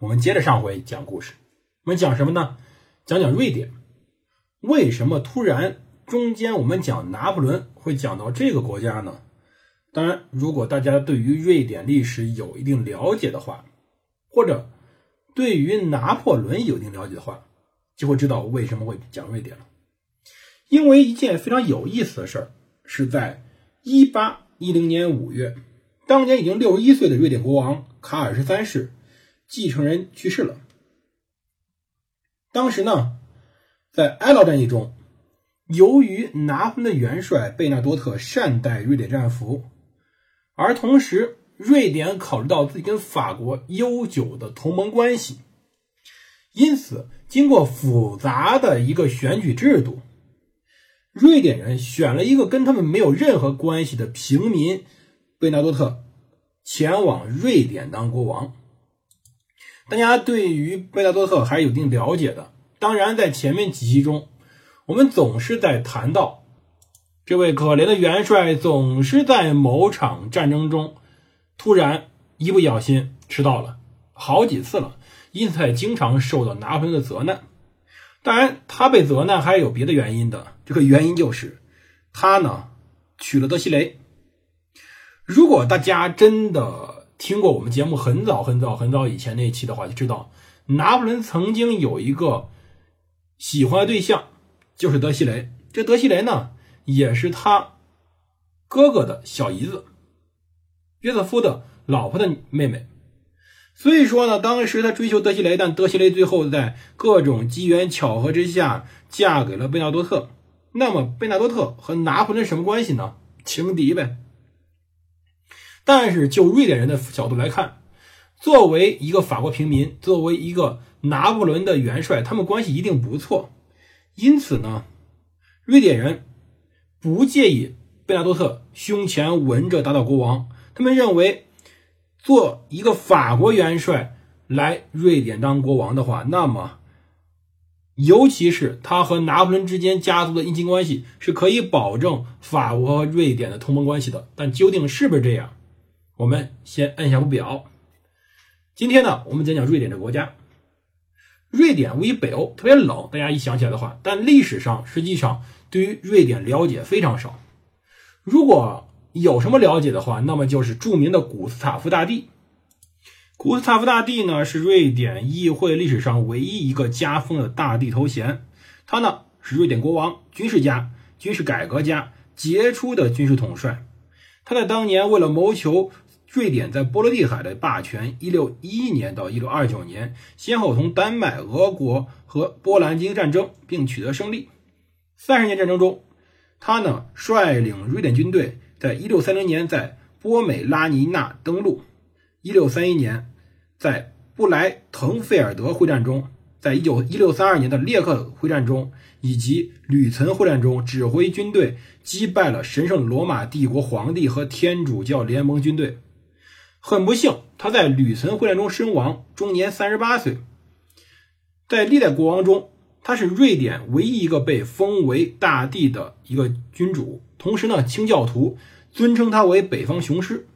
我们接着上回讲故事。我们讲什么呢？讲讲瑞典。为什么突然中间我们讲拿破仑会讲到这个国家呢？当然，如果大家对于瑞典历史有一定了解的话，或者对于拿破仑有一定了解的话，就会知道为什么会讲瑞典了。因为一件非常有意思的事儿，是在一八一零年五月，当年已经六十一岁的瑞典国王卡尔十三世继承人去世了。当时呢，在埃劳战役中，由于拿破的元帅贝纳多特善待瑞典战俘。而同时，瑞典考虑到自己跟法国悠久的同盟关系，因此经过复杂的一个选举制度，瑞典人选了一个跟他们没有任何关系的平民贝纳多特前往瑞典当国王。大家对于贝纳多特还是有一定了解的。当然，在前面几期中，我们总是在谈到。这位可怜的元帅总是在某场战争中突然一不小心迟到了好几次了，因此经常受到拿破仑的责难。当然，他被责难还有别的原因的。这个原因就是他呢娶了德西雷。如果大家真的听过我们节目很早很早很早以前那一期的话，就知道拿破仑曾经有一个喜欢的对象，就是德西雷。这德西雷呢？也是他哥哥的小姨子，约瑟夫的老婆的妹妹。所以说呢，当时他追求德西雷，但德西雷最后在各种机缘巧合之下嫁给了贝纳多特。那么贝纳多特和拿破仑什么关系呢？情敌呗。但是就瑞典人的角度来看，作为一个法国平民，作为一个拿破仑的元帅，他们关系一定不错。因此呢，瑞典人。不介意贝纳多特胸前纹着打倒国王，他们认为做一个法国元帅来瑞典当国王的话，那么尤其是他和拿破仑之间家族的姻亲关系是可以保证法国和瑞典的同盟关系的。但究竟是不是这样，我们先按下不表。今天呢，我们讲讲瑞典这个国家。瑞典位于北欧，特别冷，大家一想起来的话，但历史上实际上。对于瑞典了解非常少，如果有什么了解的话，那么就是著名的古斯塔夫大帝。古斯塔夫大帝呢，是瑞典议会历史上唯一一个加封的大帝头衔。他呢是瑞典国王、军事家、军事改革家、杰出的军事统帅。他在当年为了谋求瑞典在波罗的海的霸权 （1611 年到1629年），先后同丹麦、俄国和波兰进行战争，并取得胜利。三十年战争中，他呢率领瑞典军队，在一六三零年在波美拉尼纳登陆，一六三一年在布莱滕费尔德会战中，在一九一六三二年的列克会战中以及吕岑会战中，指挥军队击败了神圣罗马帝国皇帝和天主教联盟军队。很不幸，他在吕岑会战中身亡，终年三十八岁。在历代国王中。他是瑞典唯一一个被封为大帝的一个君主，同时呢，清教徒尊称他为北方雄狮。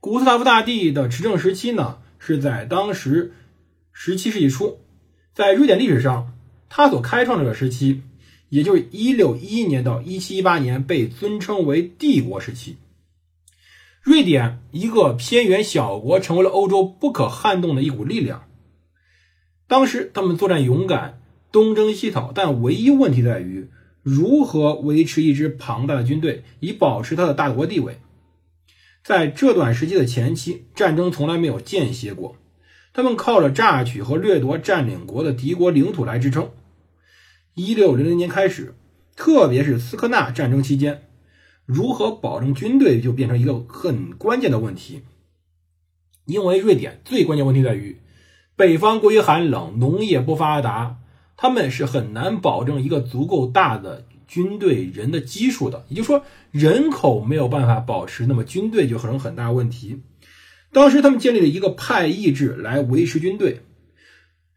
古斯塔夫大帝的执政时期呢，是在当时十七世纪初，在瑞典历史上，他所开创这个时期，也就是一六一一年到一七一八年，被尊称为帝国时期。瑞典一个偏远小国，成为了欧洲不可撼动的一股力量。当时他们作战勇敢。东征西讨，但唯一问题在于如何维持一支庞大的军队，以保持他的大国地位。在这段时期的前期，战争从来没有间歇过，他们靠着榨取和掠夺占领国的敌国领土来支撑。一六零零年开始，特别是斯科纳战争期间，如何保证军队就变成一个很关键的问题。因为瑞典最关键问题在于。北方过于寒冷，农业不发达，他们是很难保证一个足够大的军队人的基数的。也就是说，人口没有办法保持，那么军队就成很大问题。当时他们建立了一个派役制来维持军队。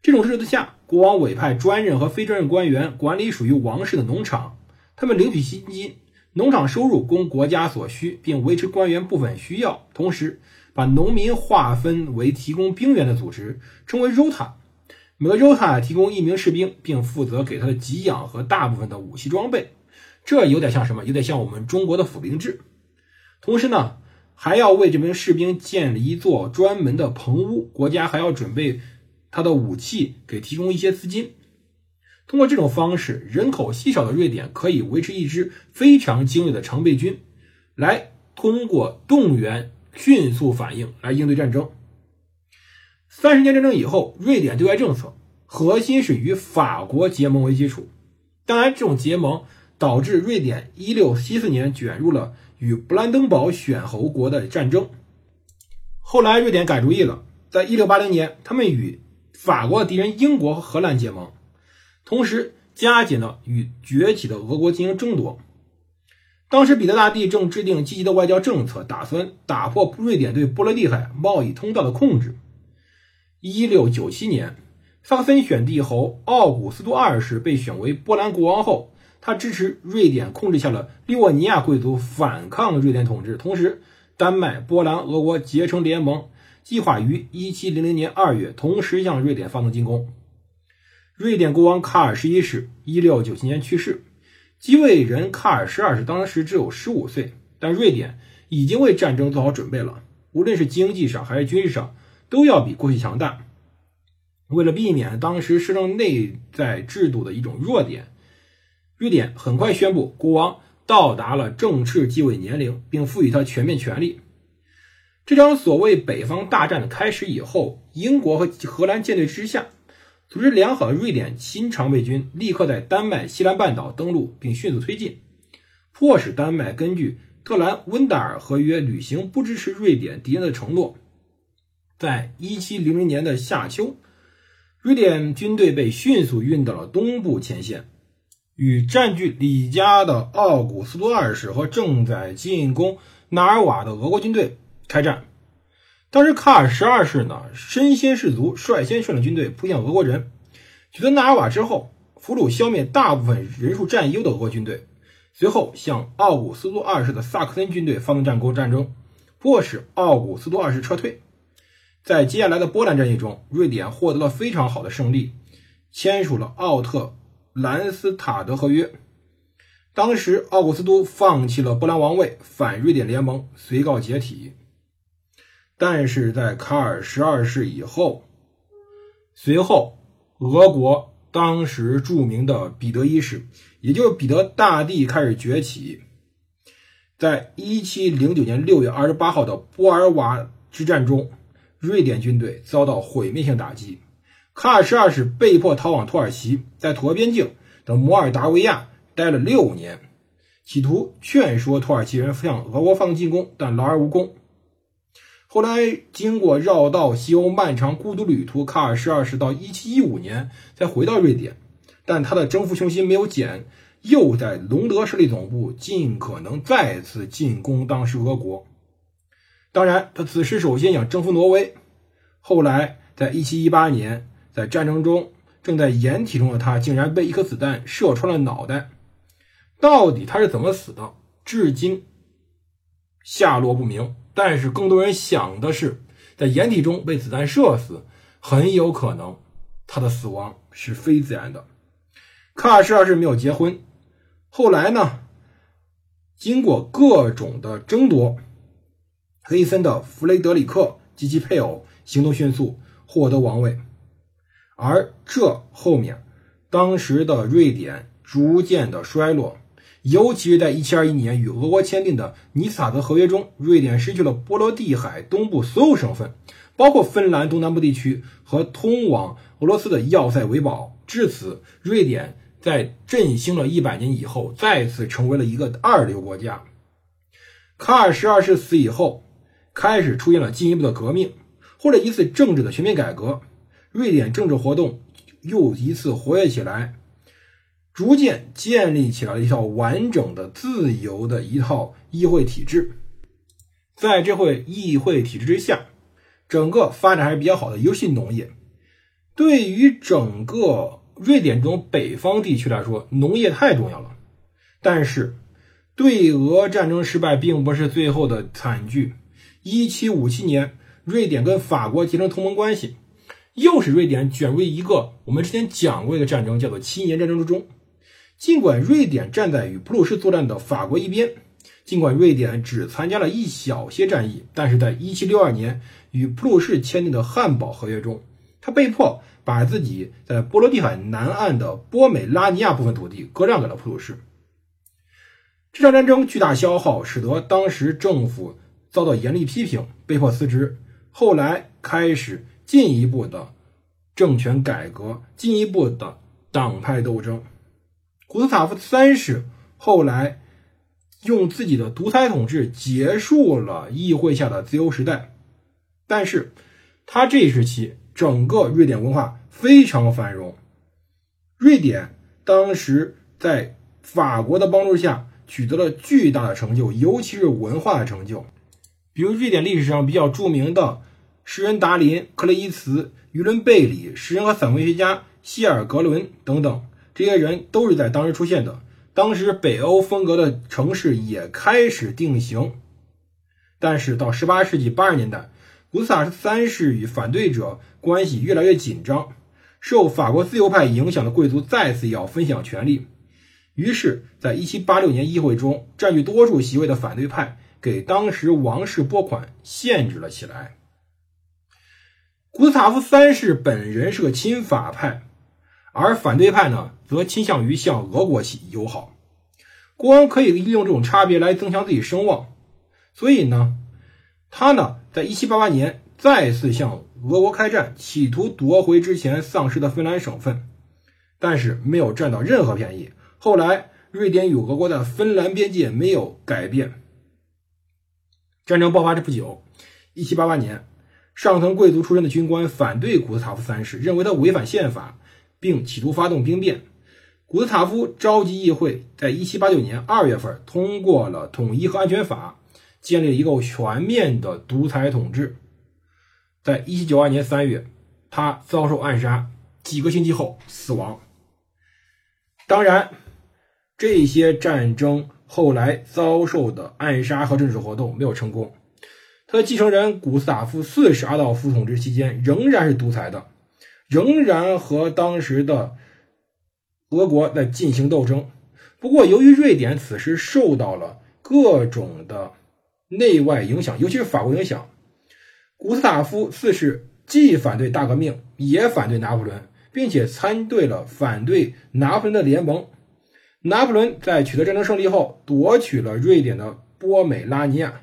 这种制度下，国王委派专任和非专任官员管理属于王室的农场，他们领取薪金，农场收入供国家所需，并维持官员部分需要。同时，把农民划分为提供兵员的组织，称为 rota。每个 rota 提供一名士兵，并负责给他的给养和大部分的武器装备。这有点像什么？有点像我们中国的府兵制。同时呢？还要为这名士兵建立一座专门的棚屋，国家还要准备他的武器，给提供一些资金。通过这种方式，人口稀少的瑞典可以维持一支非常精锐的常备军，来通过动员迅速反应来应对战争。三十年战争以后，瑞典对外政策核心是与法国结盟为基础。当然，这种结盟导致瑞典一六七四年卷入了。与布兰登堡选侯国的战争，后来瑞典改主意了，在一六八零年，他们与法国的敌人英国和荷兰结盟，同时加紧了与崛起的俄国进行争夺。当时彼得大帝正制定积极的外交政策，打算打破瑞典对波罗的海贸易通道的控制。一六九七年，萨克森选帝侯奥古斯都二世被选为波兰国王后。他支持瑞典控制下了利沃尼亚贵族反抗瑞典统治，同时，丹麦、波兰、俄国结成联盟，计划于1700年2月同时向瑞典发动进攻。瑞典国王卡尔十一世1697年去世，继位人卡尔十二世当时只有15岁，但瑞典已经为战争做好准备了，无论是经济上还是军事上，都要比过去强大。为了避免当时施政内在制度的一种弱点。瑞典很快宣布，国王到达了正式继位年龄，并赋予他全面权力。这场所谓北方大战的开始以后，英国和荷兰舰队之下，组织良好的瑞典新常备军立刻在丹麦西兰半岛登陆，并迅速推进，迫使丹麦根据特兰温达尔合约履行不支持瑞典敌人的承诺。在一七零零年的夏秋，瑞典军队被迅速运到了东部前线。与占据里加的奥古斯都二世和正在进攻纳尔瓦的俄国军队开战。当时卡尔十二世呢，身先士卒，率先率领军队扑向俄国人，取得纳尔瓦之后，俘虏消灭大部分人数占优的俄国军队，随后向奥古斯都二世的萨克森军队发动战攻战争，迫使奥古斯都二世撤退。在接下来的波兰战役中，瑞典获得了非常好的胜利，签署了奥特。兰斯塔德合约，当时奥古斯都放弃了波兰王位，反瑞典联盟随告解体。但是在卡尔十二世以后，随后俄国当时著名的彼得一世，也就是彼得大帝开始崛起。在一七零九年六月二十八号的波尔瓦之战中，瑞典军队遭到毁灭性打击。卡尔十二世被迫逃往土耳其，在土俄边境的摩尔达维亚待了六年，企图劝说土耳其人向俄国发动进攻，但劳而无功。后来经过绕道西欧漫长孤独旅途，卡尔十二世到一七一五年才回到瑞典，但他的征服雄心没有减，又在隆德设立总部，尽可能再次进攻当时俄国。当然，他此时首先想征服挪威，后来在一七一八年。在战争中，正在掩体中的他竟然被一颗子弹射穿了脑袋。到底他是怎么死的，至今下落不明。但是更多人想的是，在掩体中被子弹射死，很有可能他的死亡是非自然的。卡尔十二世没有结婚，后来呢，经过各种的争夺，黑森的弗雷德里克及其配偶行动迅速，获得王位。而这后面，当时的瑞典逐渐的衰落，尤其是在1721年与俄国签订的尼斯塔德合约中，瑞典失去了波罗的海东部所有省份，包括芬兰东南部地区和通往俄罗斯的要塞维堡。至此，瑞典在振兴了一百年以后，再次成为了一个二流国家。卡尔十二世死以后，开始出现了进一步的革命，或者一次政治的全面改革。瑞典政治活动又一次活跃起来，逐渐建立起来了一套完整的、自由的一套议会体制。在这会议会体制之下，整个发展还是比较好的，尤其农业。对于整个瑞典这种北方地区来说，农业太重要了。但是，对俄战争失败并不是最后的惨剧。一七五七年，瑞典跟法国结成同盟关系，又使瑞典卷入一个我们之前讲过一个战争，叫做七年战争之中。尽管瑞典站在与普鲁士作战的法国一边，尽管瑞典只参加了一小些战役，但是在一七六二年与普鲁士签订的汉堡合约中，他被迫把自己在波罗的海南岸的波美拉尼亚部分土地割让给了普鲁士。这场战争巨大消耗，使得当时政府遭到严厉批评，被迫辞职。后来开始进一步的政权改革，进一步的党派斗争。古斯塔夫三世后来用自己的独裁统治结束了议会下的自由时代，但是他这一时期整个瑞典文化非常繁荣。瑞典当时在法国的帮助下。取得了巨大的成就，尤其是文化的成就。比如瑞典历史上比较著名的诗人达林、克雷伊茨、于伦贝里、诗人和散文学家希尔格伦等等，这些人都是在当时出现的。当时北欧风格的城市也开始定型。但是到18世纪80年代，古斯塔夫三世与反对者关系越来越紧张，受法国自由派影响的贵族再次要分享权力。于是，在1786年议会中，占据多数席位的反对派给当时王室拨款限制了起来。古斯塔夫三世本人是个亲法派，而反对派呢，则倾向于向俄国起友好。国王可以利用这种差别来增强自己声望，所以呢，他呢，在1788年再次向俄国开战，企图夺回之前丧失的芬兰省份，但是没有占到任何便宜。后来，瑞典与俄国的芬兰边界没有改变。战争爆发之不久，1788年，上层贵族出身的军官反对古斯塔夫三世，认为他违反宪法，并企图发动兵变。古斯塔夫召集议会，在1789年2月份通过了《统一和安全法》，建立了一个全面的独裁统治。在1792年3月，他遭受暗杀，几个星期后死亡。当然。这些战争后来遭受的暗杀和政治活动没有成功。他的继承人古斯塔夫四世阿道夫统治期间仍然是独裁的，仍然和当时的俄国在进行斗争。不过，由于瑞典此时受到了各种的内外影响，尤其是法国影响，古斯塔夫四世既反对大革命，也反对拿破仑，并且参对了反对拿破仑的联盟。拿破仑在取得战争胜利后，夺取了瑞典的波美拉尼亚。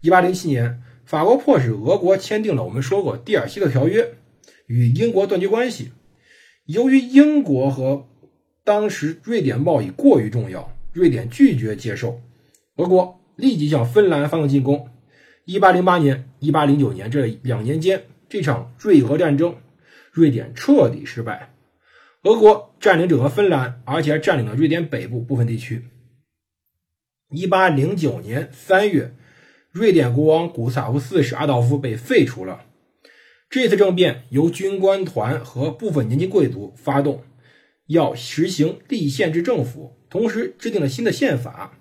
一八零七年，法国迫使俄国签订了我们说过蒂尔西特条约，与英国断绝关系。由于英国和当时瑞典贸易过于重要，瑞典拒绝接受。俄国立即向芬兰发动进攻。一八零八年、一八零九年这两年间，这场瑞俄战争，瑞典彻底失败。俄国占领整个芬兰，而且还占领了瑞典北部部分地区。一八零九年三月，瑞典国王古斯塔夫四世阿道夫被废除了。这次政变由军官团和部分年轻贵族发动，要实行立宪制政府，同时制定了新的宪法。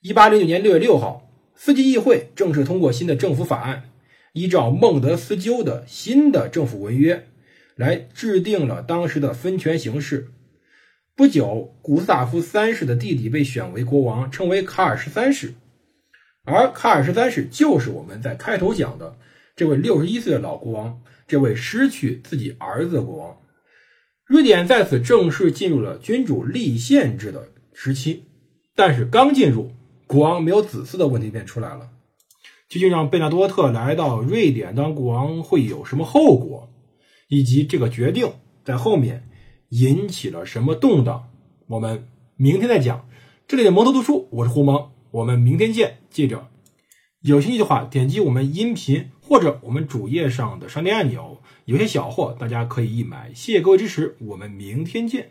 一八零九年六月六号，四级议会正式通过新的政府法案，依照孟德斯鸠的新的政府文约。来制定了当时的分权形式。不久，古斯塔夫三世的弟弟被选为国王，称为卡尔十三世。而卡尔十三世就是我们在开头讲的这位六十一岁的老国王，这位失去自己儿子的国王。瑞典在此正式进入了君主立宪制的时期。但是刚进入，国王没有子嗣的问题便出来了。究竟让贝纳多特来到瑞典当国王会有什么后果？以及这个决定在后面引起了什么动荡，我们明天再讲。这里的蒙头读书，我是胡蒙，我们明天见。记着，有兴趣的话，点击我们音频或者我们主页上的商店按钮，有些小货大家可以一买。谢谢各位支持，我们明天见。